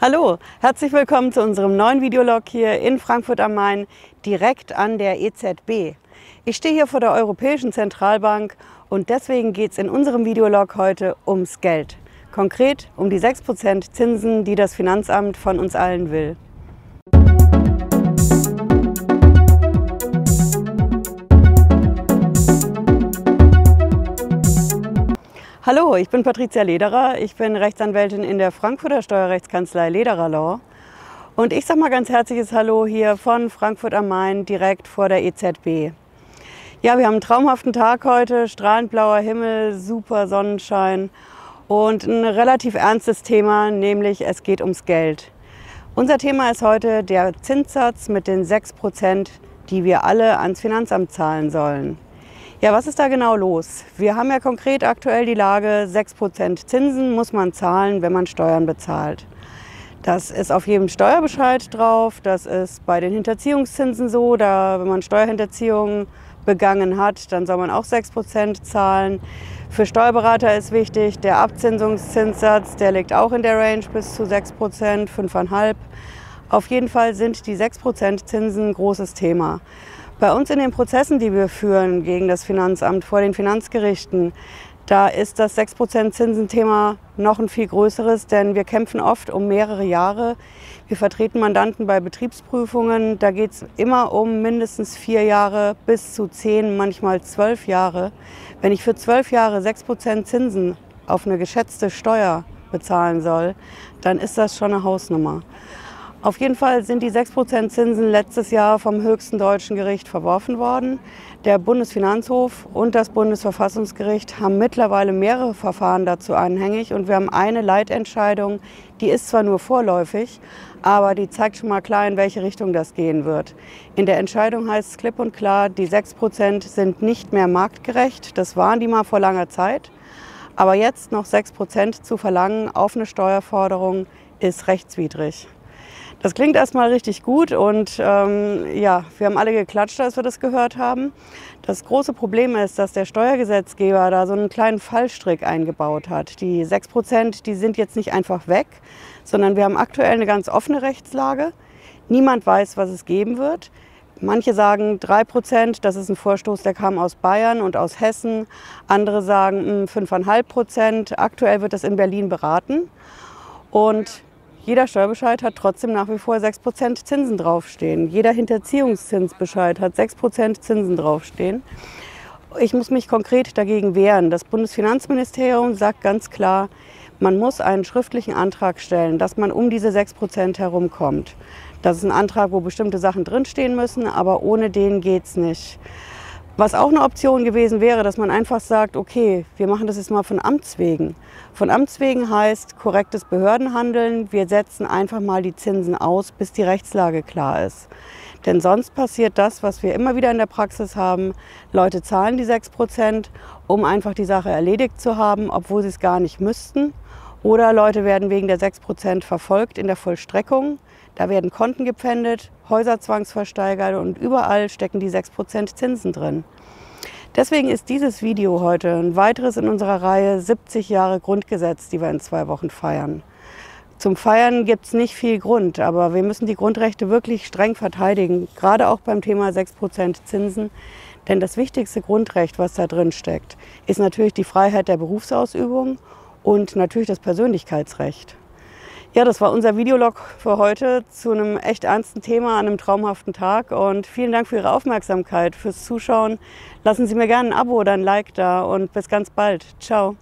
Hallo, herzlich willkommen zu unserem neuen Videolog hier in Frankfurt am Main, direkt an der EZB. Ich stehe hier vor der Europäischen Zentralbank und deswegen geht es in unserem Videolog heute ums Geld. Konkret um die 6% Zinsen, die das Finanzamt von uns allen will. Hallo, ich bin Patricia Lederer. Ich bin Rechtsanwältin in der Frankfurter Steuerrechtskanzlei Lederer Law. Und ich sage mal ganz herzliches Hallo hier von Frankfurt am Main direkt vor der EZB. Ja, wir haben einen traumhaften Tag heute, strahlend blauer Himmel, super Sonnenschein und ein relativ ernstes Thema, nämlich es geht ums Geld. Unser Thema ist heute der Zinssatz mit den 6 Prozent, die wir alle ans Finanzamt zahlen sollen. Ja, was ist da genau los? Wir haben ja konkret aktuell die Lage, 6% Zinsen muss man zahlen, wenn man Steuern bezahlt. Das ist auf jedem Steuerbescheid drauf, das ist bei den Hinterziehungszinsen so, da wenn man Steuerhinterziehung begangen hat, dann soll man auch 6% zahlen. Für Steuerberater ist wichtig, der Abzinsungszinssatz, der liegt auch in der Range bis zu 6%, 5,5%. Auf jeden Fall sind die 6% Zinsen ein großes Thema. Bei uns in den Prozessen, die wir führen gegen das Finanzamt vor den Finanzgerichten, da ist das 6% Zinsenthema noch ein viel größeres, denn wir kämpfen oft um mehrere Jahre. Wir vertreten Mandanten bei Betriebsprüfungen. Da geht es immer um mindestens vier Jahre bis zu zehn, manchmal zwölf Jahre. Wenn ich für zwölf Jahre 6% Zinsen auf eine geschätzte Steuer bezahlen soll, dann ist das schon eine Hausnummer. Auf jeden Fall sind die 6% Zinsen letztes Jahr vom höchsten deutschen Gericht verworfen worden. Der Bundesfinanzhof und das Bundesverfassungsgericht haben mittlerweile mehrere Verfahren dazu anhängig und wir haben eine Leitentscheidung, die ist zwar nur vorläufig, aber die zeigt schon mal klar, in welche Richtung das gehen wird. In der Entscheidung heißt es klipp und klar, die 6% sind nicht mehr marktgerecht. Das waren die mal vor langer Zeit. Aber jetzt noch 6% zu verlangen auf eine Steuerforderung ist rechtswidrig. Das klingt erstmal richtig gut und ähm, ja, wir haben alle geklatscht, als wir das gehört haben. Das große Problem ist, dass der Steuergesetzgeber da so einen kleinen Fallstrick eingebaut hat. Die 6 Prozent, die sind jetzt nicht einfach weg, sondern wir haben aktuell eine ganz offene Rechtslage. Niemand weiß, was es geben wird. Manche sagen 3 Prozent, das ist ein Vorstoß, der kam aus Bayern und aus Hessen. Andere sagen 5,5 hm, Prozent. Aktuell wird das in Berlin beraten. Und jeder Steuerbescheid hat trotzdem nach wie vor 6% Zinsen draufstehen. Jeder Hinterziehungszinsbescheid hat 6% Zinsen draufstehen. Ich muss mich konkret dagegen wehren. Das Bundesfinanzministerium sagt ganz klar, man muss einen schriftlichen Antrag stellen, dass man um diese 6% herumkommt. Das ist ein Antrag, wo bestimmte Sachen drinstehen müssen, aber ohne den geht es nicht. Was auch eine Option gewesen wäre, dass man einfach sagt, okay, wir machen das jetzt mal von Amts wegen. Von Amts wegen heißt korrektes Behördenhandeln. Wir setzen einfach mal die Zinsen aus, bis die Rechtslage klar ist. Denn sonst passiert das, was wir immer wieder in der Praxis haben. Leute zahlen die 6 Prozent, um einfach die Sache erledigt zu haben, obwohl sie es gar nicht müssten. Oder Leute werden wegen der 6 Prozent verfolgt in der Vollstreckung. Da werden Konten gepfändet, Häuser zwangsversteigert und überall stecken die 6% Zinsen drin. Deswegen ist dieses Video heute ein weiteres in unserer Reihe 70 Jahre Grundgesetz, die wir in zwei Wochen feiern. Zum Feiern gibt es nicht viel Grund, aber wir müssen die Grundrechte wirklich streng verteidigen, gerade auch beim Thema 6% Zinsen. Denn das wichtigste Grundrecht, was da drin steckt, ist natürlich die Freiheit der Berufsausübung und natürlich das Persönlichkeitsrecht. Ja, das war unser Videolog für heute zu einem echt ernsten Thema an einem traumhaften Tag. Und vielen Dank für Ihre Aufmerksamkeit, fürs Zuschauen. Lassen Sie mir gerne ein Abo oder ein Like da und bis ganz bald. Ciao.